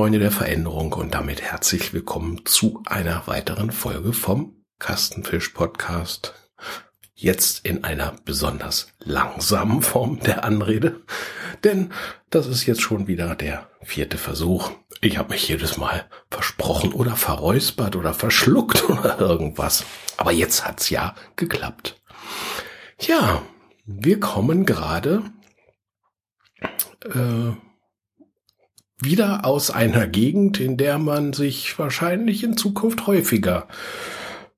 Freunde der Veränderung und damit herzlich willkommen zu einer weiteren Folge vom Kastenfisch Podcast. Jetzt in einer besonders langsamen Form der Anrede, denn das ist jetzt schon wieder der vierte Versuch. Ich habe mich jedes Mal versprochen oder verräuspert oder verschluckt oder irgendwas. Aber jetzt hat's ja geklappt. Ja, wir kommen gerade äh, wieder aus einer Gegend, in der man sich wahrscheinlich in Zukunft häufiger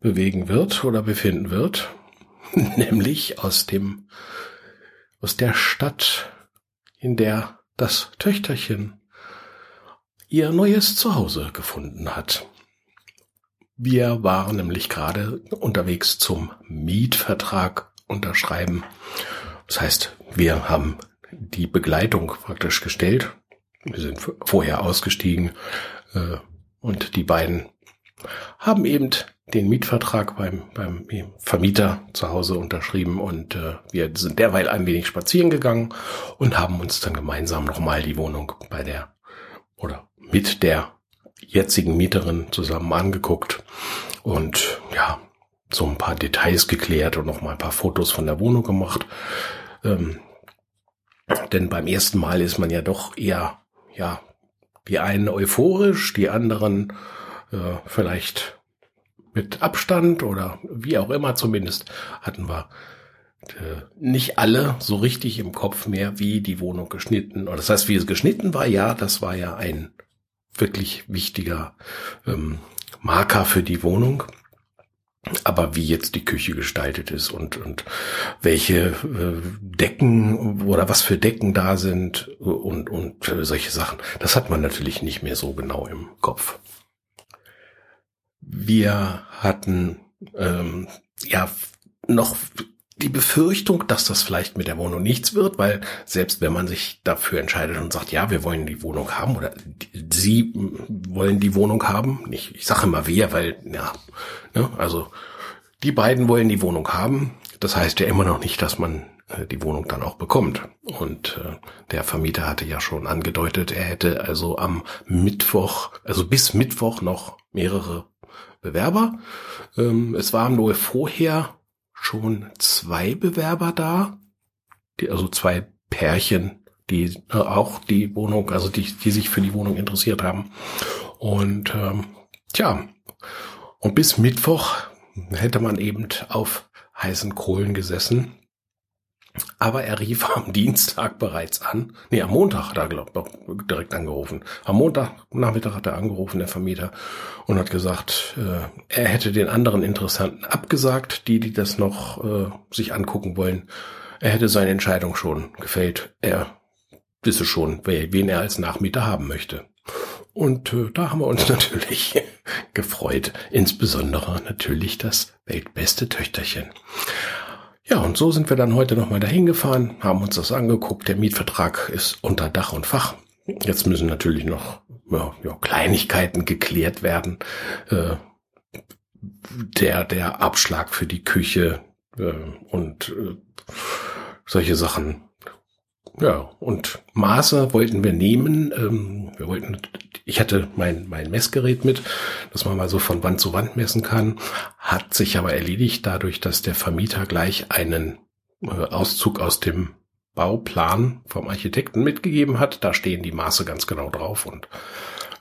bewegen wird oder befinden wird, nämlich aus dem, aus der Stadt, in der das Töchterchen ihr neues Zuhause gefunden hat. Wir waren nämlich gerade unterwegs zum Mietvertrag unterschreiben. Das heißt, wir haben die Begleitung praktisch gestellt wir sind vorher ausgestiegen äh, und die beiden haben eben den Mietvertrag beim, beim Vermieter zu Hause unterschrieben und äh, wir sind derweil ein wenig spazieren gegangen und haben uns dann gemeinsam nochmal die Wohnung bei der oder mit der jetzigen Mieterin zusammen angeguckt und ja, so ein paar Details geklärt und nochmal ein paar Fotos von der Wohnung gemacht. Ähm, denn beim ersten Mal ist man ja doch eher ja, die einen euphorisch, die anderen äh, vielleicht mit Abstand oder wie auch immer zumindest hatten wir äh, nicht alle so richtig im Kopf mehr, wie die Wohnung geschnitten. Oder das heißt, wie es geschnitten war, ja, das war ja ein wirklich wichtiger ähm, Marker für die Wohnung. Aber wie jetzt die Küche gestaltet ist und, und welche äh, Decken oder was für Decken da sind und, und äh, solche Sachen, das hat man natürlich nicht mehr so genau im Kopf. Wir hatten ähm, ja noch die Befürchtung, dass das vielleicht mit der Wohnung nichts wird, weil selbst wenn man sich dafür entscheidet und sagt, ja, wir wollen die Wohnung haben oder sie wollen die Wohnung haben, nicht, ich sage immer wir, weil, ja, ne, also die beiden wollen die Wohnung haben. Das heißt ja immer noch nicht, dass man äh, die Wohnung dann auch bekommt. Und äh, der Vermieter hatte ja schon angedeutet, er hätte also am Mittwoch, also bis Mittwoch noch mehrere Bewerber. Ähm, es waren nur vorher schon zwei Bewerber da, die, also zwei Pärchen, die äh, auch die Wohnung, also die, die sich für die Wohnung interessiert haben. Und ähm, tja, und bis Mittwoch hätte man eben auf heißen Kohlen gesessen. Aber er rief am Dienstag bereits an. Nee, am Montag hat er glaub, direkt angerufen. Am Montagnachmittag hat er angerufen, der Vermieter, und hat gesagt, äh, er hätte den anderen Interessanten abgesagt, die, die das noch äh, sich angucken wollen. Er hätte seine Entscheidung schon gefällt. Er wisse schon, wen er als Nachmieter haben möchte. Und äh, da haben wir uns natürlich gefreut. Insbesondere natürlich das weltbeste Töchterchen. Ja, und so sind wir dann heute nochmal dahin gefahren, haben uns das angeguckt. Der Mietvertrag ist unter Dach und Fach. Jetzt müssen natürlich noch ja, ja, Kleinigkeiten geklärt werden. Äh, der, der Abschlag für die Küche äh, und äh, solche Sachen. Ja, und Maße wollten wir nehmen. Ähm, wir wollten, ich hatte mein, mein Messgerät mit, dass man mal so von Wand zu Wand messen kann. Hat sich aber erledigt dadurch, dass der Vermieter gleich einen äh, Auszug aus dem Bauplan vom Architekten mitgegeben hat. Da stehen die Maße ganz genau drauf und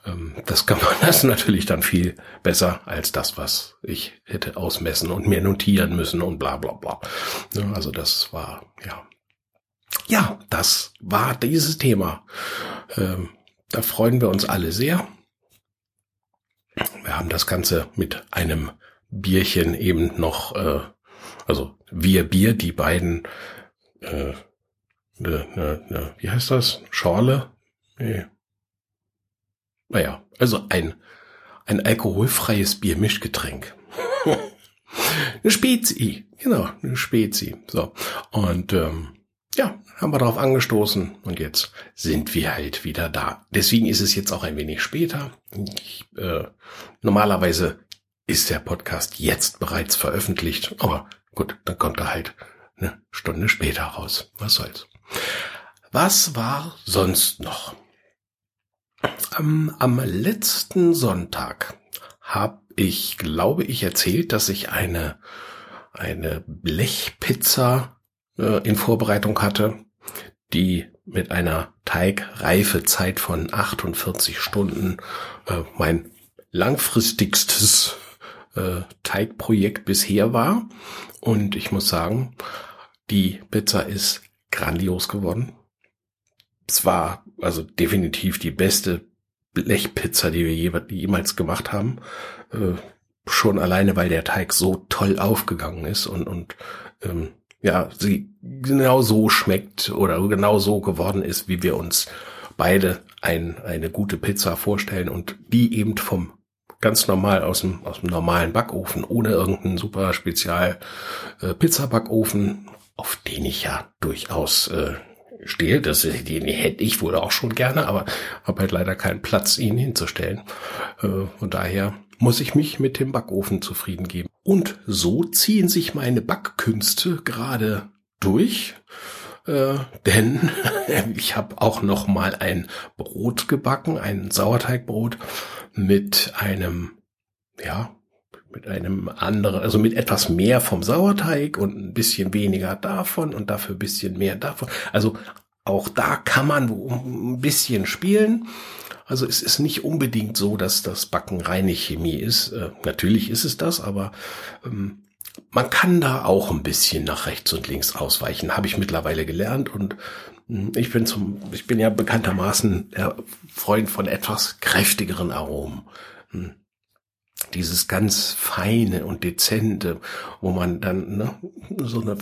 ähm, das kann man das natürlich dann viel besser als das, was ich hätte ausmessen und mir notieren müssen und bla bla bla. Ja, also das war, ja. Ja, das war dieses Thema. Ähm, da freuen wir uns alle sehr. Wir haben das Ganze mit einem Bierchen eben noch, äh, also wir Bier, die beiden, äh, ne, ne, ne, wie heißt das? Schorle? Nee. Naja, also ein, ein alkoholfreies Biermischgetränk. eine Spezi, genau, eine Spezi. So. Und ähm, ja, haben wir darauf angestoßen und jetzt sind wir halt wieder da. Deswegen ist es jetzt auch ein wenig später. Ich, äh, normalerweise ist der Podcast jetzt bereits veröffentlicht, aber gut, dann kommt er halt eine Stunde später raus. Was soll's. Was war sonst noch? Ähm, am letzten Sonntag habe ich, glaube ich, erzählt, dass ich eine, eine Blechpizza äh, in Vorbereitung hatte, die mit einer Teigreifezeit von 48 Stunden äh, mein langfristigstes äh, Teigprojekt bisher war. Und ich muss sagen, die Pizza ist grandios geworden. Es war also definitiv die beste Blechpizza, die wir jemals gemacht haben. Äh, schon alleine, weil der Teig so toll aufgegangen ist und, und ähm, ja, sie genau so schmeckt oder genau so geworden ist, wie wir uns beide ein, eine gute Pizza vorstellen und die eben vom ganz normal aus dem, aus dem normalen Backofen, ohne irgendeinen super Spezial äh, Pizzabackofen, auf den ich ja durchaus äh, stehe. Das, den hätte ich wohl auch schon gerne, aber habe halt leider keinen Platz, ihn hinzustellen. Äh, und daher muss ich mich mit dem Backofen zufrieden geben. Und so ziehen sich meine Backkünste gerade durch. Äh, denn ich habe auch noch mal ein Brot gebacken, ein Sauerteigbrot mit einem, ja, mit einem anderen, also mit etwas mehr vom Sauerteig und ein bisschen weniger davon und dafür ein bisschen mehr davon. Also auch da kann man ein bisschen spielen. Also es ist nicht unbedingt so, dass das Backen reine Chemie ist. Äh, natürlich ist es das, aber ähm, man kann da auch ein bisschen nach rechts und links ausweichen, habe ich mittlerweile gelernt und hm, ich bin zum, ich bin ja bekanntermaßen der Freund von etwas kräftigeren Aromen. Hm, dieses ganz feine und dezente, wo man dann ne, so eine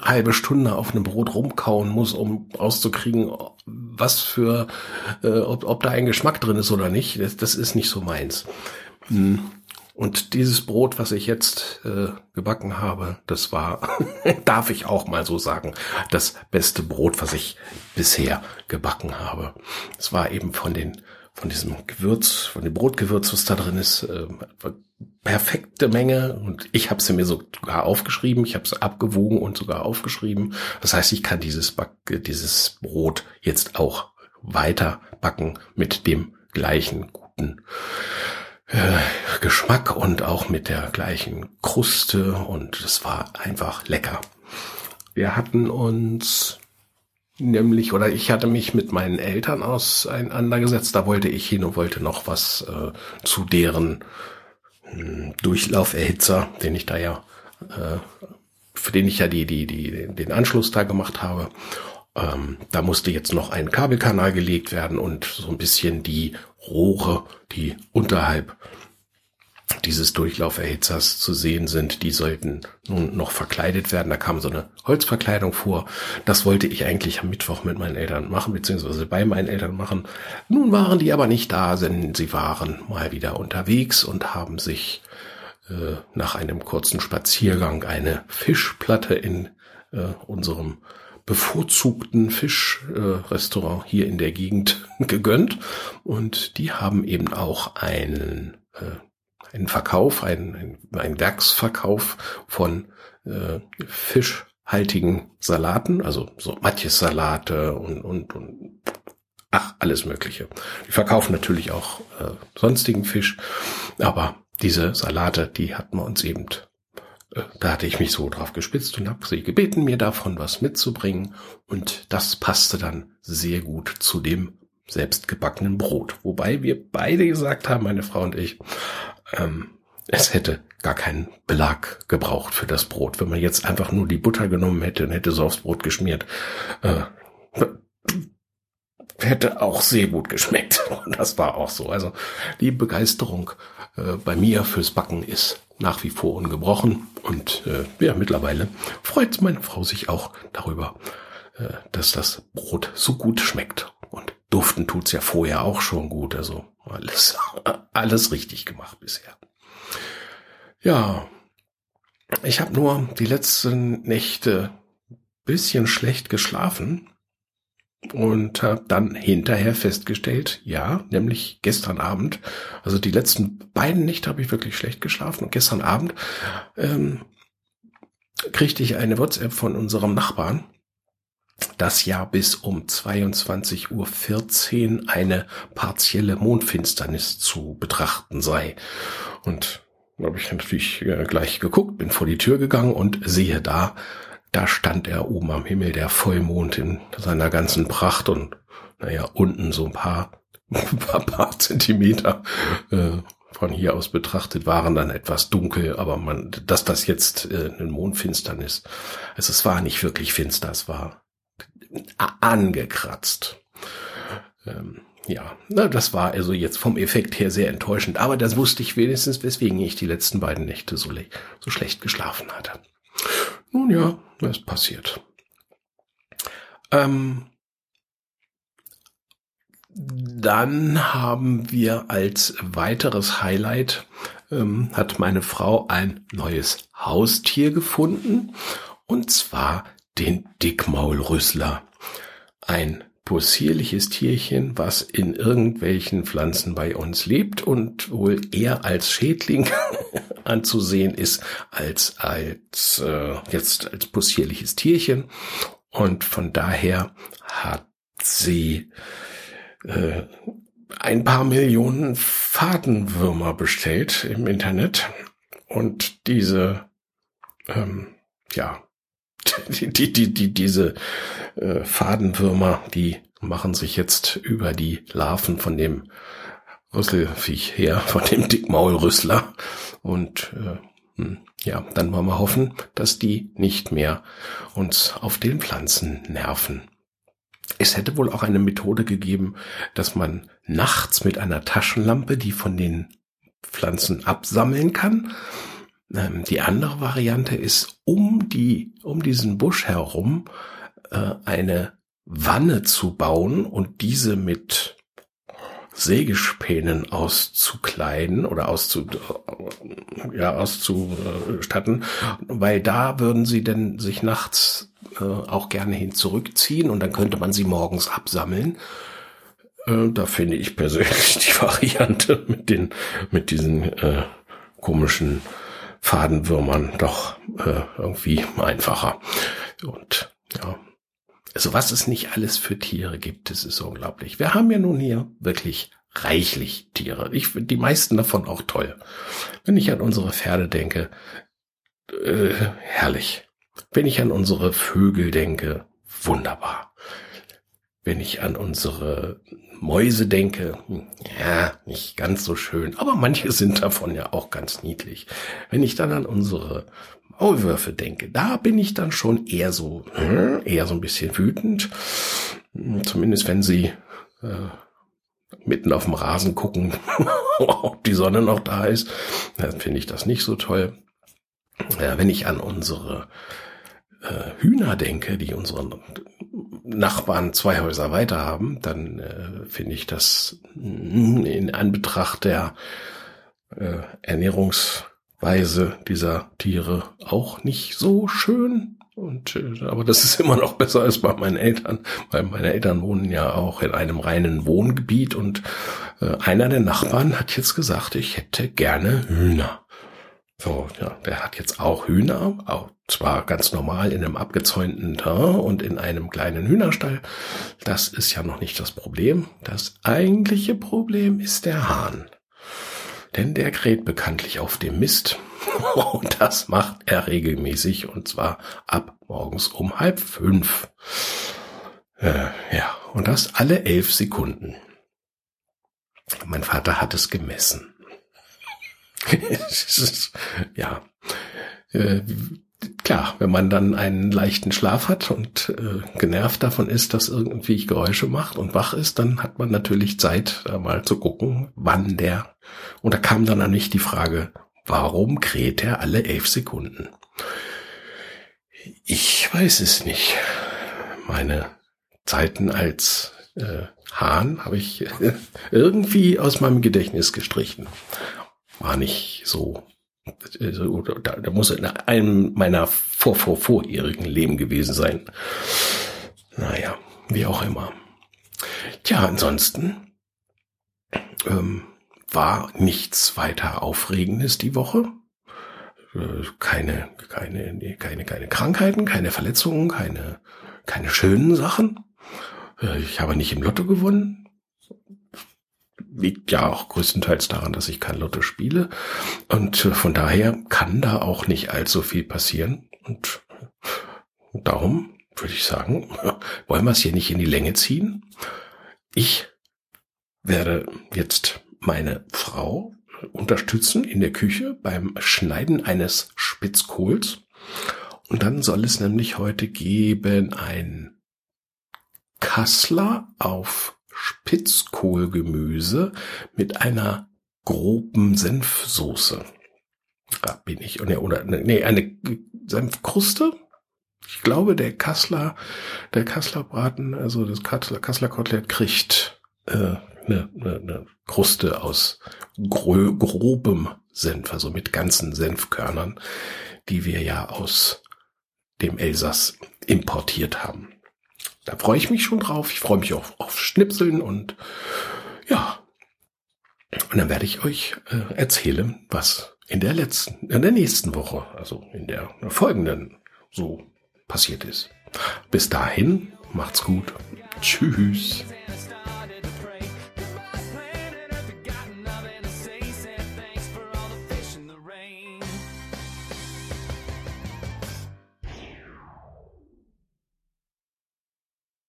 halbe Stunde auf einem Brot rumkauen muss, um rauszukriegen, was für, äh, ob, ob da ein Geschmack drin ist oder nicht. Das, das ist nicht so meins. Hm. Und dieses Brot, was ich jetzt äh, gebacken habe, das war, darf ich auch mal so sagen, das beste Brot, was ich bisher gebacken habe. Es war eben von den von diesem Gewürz, von dem Brotgewürz, was da drin ist, äh, perfekte Menge und ich habe sie mir sogar aufgeschrieben, ich habe sie abgewogen und sogar aufgeschrieben. Das heißt, ich kann dieses Back, dieses Brot jetzt auch weiter backen mit dem gleichen guten äh, Geschmack und auch mit der gleichen Kruste und es war einfach lecker. Wir hatten uns nämlich, oder ich hatte mich mit meinen Eltern auseinandergesetzt, da wollte ich hin und wollte noch was äh, zu deren hm, Durchlauferhitzer, den ich da ja, äh, für den ich ja die, die, die, den Anschluss da gemacht habe. Ähm, da musste jetzt noch ein Kabelkanal gelegt werden und so ein bisschen die Rohre, die unterhalb dieses Durchlauferhitzers zu sehen sind, die sollten nun noch verkleidet werden. Da kam so eine Holzverkleidung vor. Das wollte ich eigentlich am Mittwoch mit meinen Eltern machen, beziehungsweise bei meinen Eltern machen. Nun waren die aber nicht da, denn sie waren mal wieder unterwegs und haben sich äh, nach einem kurzen Spaziergang eine Fischplatte in äh, unserem bevorzugten Fischrestaurant äh, hier in der Gegend gegönnt. Und die haben eben auch einen äh, ein Verkauf, ein, ein, ein Werksverkauf von äh, fischhaltigen Salaten, also so Matjes-Salate und, und, und ach, alles Mögliche. Die verkaufen natürlich auch äh, sonstigen Fisch, aber diese Salate, die hatten wir uns eben, äh, da hatte ich mich so drauf gespitzt und habe sie gebeten, mir davon was mitzubringen und das passte dann sehr gut zu dem selbstgebackenen Brot. Wobei wir beide gesagt haben, meine Frau und ich, ähm, es hätte gar keinen Belag gebraucht für das Brot. Wenn man jetzt einfach nur die Butter genommen hätte und hätte so aufs Brot geschmiert, äh, hätte auch sehr gut geschmeckt. Und das war auch so. Also die Begeisterung äh, bei mir fürs Backen ist nach wie vor ungebrochen. Und äh, ja, mittlerweile freut meine Frau sich auch darüber, äh, dass das Brot so gut schmeckt. Und duften tut's ja vorher auch schon gut. Also alles, alles richtig gemacht bisher. Ja, ich habe nur die letzten Nächte bisschen schlecht geschlafen und habe dann hinterher festgestellt, ja, nämlich gestern Abend, also die letzten beiden Nächte habe ich wirklich schlecht geschlafen und gestern Abend ähm, kriegte ich eine WhatsApp von unserem Nachbarn, dass ja bis um 22.14 Uhr eine partielle Mondfinsternis zu betrachten sei. Und da habe ich natürlich äh, gleich geguckt, bin vor die Tür gegangen und sehe da, da stand er oben am Himmel, der Vollmond in seiner ganzen Pracht und naja, unten so ein paar, ein paar, Zentimeter äh, von hier aus betrachtet waren dann etwas dunkel, aber man, dass das jetzt äh, eine Mondfinsternis, also es war nicht wirklich finster, es war angekratzt. Ähm, ja, na, das war also jetzt vom Effekt her sehr enttäuschend, aber das wusste ich wenigstens, weswegen ich die letzten beiden Nächte so, so schlecht geschlafen hatte. Nun ja, das passiert. Ähm, dann haben wir als weiteres Highlight, ähm, hat meine Frau ein neues Haustier gefunden, und zwar den Dickmaulrüssler. Ein possierliches Tierchen, was in irgendwelchen Pflanzen bei uns lebt und wohl eher als Schädling anzusehen ist als als äh, jetzt als possierliches Tierchen und von daher hat sie äh, ein paar Millionen Fadenwürmer bestellt im Internet und diese ähm, ja die, die, die, die, diese äh, Fadenwürmer, die machen sich jetzt über die Larven von dem Rüsselviech her, von dem Dickmaulrüssler. Und äh, hm, ja, dann wollen wir hoffen, dass die nicht mehr uns auf den Pflanzen nerven. Es hätte wohl auch eine Methode gegeben, dass man nachts mit einer Taschenlampe die von den Pflanzen absammeln kann die andere Variante ist, um die, um diesen Busch herum äh, eine Wanne zu bauen und diese mit Sägespänen auszukleiden oder auszu, ja, auszustatten, weil da würden sie denn sich nachts äh, auch gerne hin zurückziehen und dann könnte man sie morgens absammeln. Äh, da finde ich persönlich die Variante mit den, mit diesen äh, komischen Fadenwürmern doch äh, irgendwie einfacher. Und ja, also was es nicht alles für Tiere gibt, das ist unglaublich. Wir haben ja nun hier wirklich reichlich Tiere. Ich finde die meisten davon auch toll. Wenn ich an unsere Pferde denke, äh, herrlich. Wenn ich an unsere Vögel denke, wunderbar. Wenn ich an unsere Mäuse denke, ja, nicht ganz so schön, aber manche sind davon ja auch ganz niedlich. Wenn ich dann an unsere Maulwürfe denke, da bin ich dann schon eher so, hm, eher so ein bisschen wütend. Zumindest wenn sie äh, mitten auf dem Rasen gucken, ob die Sonne noch da ist, dann finde ich das nicht so toll. Ja, wenn ich an unsere äh, Hühner denke, die unseren Nachbarn zwei Häuser weiter haben, dann äh, finde ich das in Anbetracht der äh, Ernährungsweise dieser Tiere auch nicht so schön. Und äh, aber das ist immer noch besser als bei meinen Eltern, weil meine Eltern wohnen ja auch in einem reinen Wohngebiet und äh, einer der Nachbarn hat jetzt gesagt, ich hätte gerne Hühner. So, ja, der hat jetzt auch Hühner, auch zwar ganz normal in einem abgezäunten Terrain und in einem kleinen Hühnerstall. Das ist ja noch nicht das Problem. Das eigentliche Problem ist der Hahn. Denn der kräht bekanntlich auf dem Mist. Und das macht er regelmäßig und zwar ab morgens um halb fünf. Äh, ja, und das alle elf Sekunden. Mein Vater hat es gemessen. ja, äh, klar, wenn man dann einen leichten Schlaf hat und äh, genervt davon ist, dass irgendwie Geräusche macht und wach ist, dann hat man natürlich Zeit, da mal zu gucken, wann der. Und da kam dann an mich die Frage, warum kräht er alle elf Sekunden? Ich weiß es nicht. Meine Zeiten als äh, Hahn habe ich irgendwie aus meinem Gedächtnis gestrichen war nicht so. Also, da, da muss in einem meiner vor, vor, vorherigen Leben gewesen sein. Naja, wie auch immer. Tja, ansonsten ähm, war nichts weiter Aufregendes die Woche. Äh, keine, keine, keine, keine Krankheiten, keine Verletzungen, keine keine schönen Sachen. Äh, ich habe nicht im Lotto gewonnen. Liegt ja auch größtenteils daran, dass ich kein Lotto spiele. Und äh, von daher kann da auch nicht allzu viel passieren. Und darum würde ich sagen, wollen wir es hier nicht in die Länge ziehen. Ich werde jetzt meine Frau unterstützen in der Küche beim Schneiden eines Spitzkohls. Und dann soll es nämlich heute geben ein Kassler auf Spitzkohlgemüse mit einer groben Senfsoße. Da bin ich. Oder, nee, eine Senfkruste. Ich glaube, der Kassler, der Kassler Braten, also das Kassler, Kassler Kotelett kriegt äh, eine, eine, eine Kruste aus gro grobem Senf, also mit ganzen Senfkörnern, die wir ja aus dem Elsass importiert haben. Da freue ich mich schon drauf. Ich freue mich auch auf Schnipseln und ja. Und dann werde ich euch äh, erzählen, was in der letzten, in der nächsten Woche, also in der folgenden so passiert ist. Bis dahin, macht's gut. Tschüss.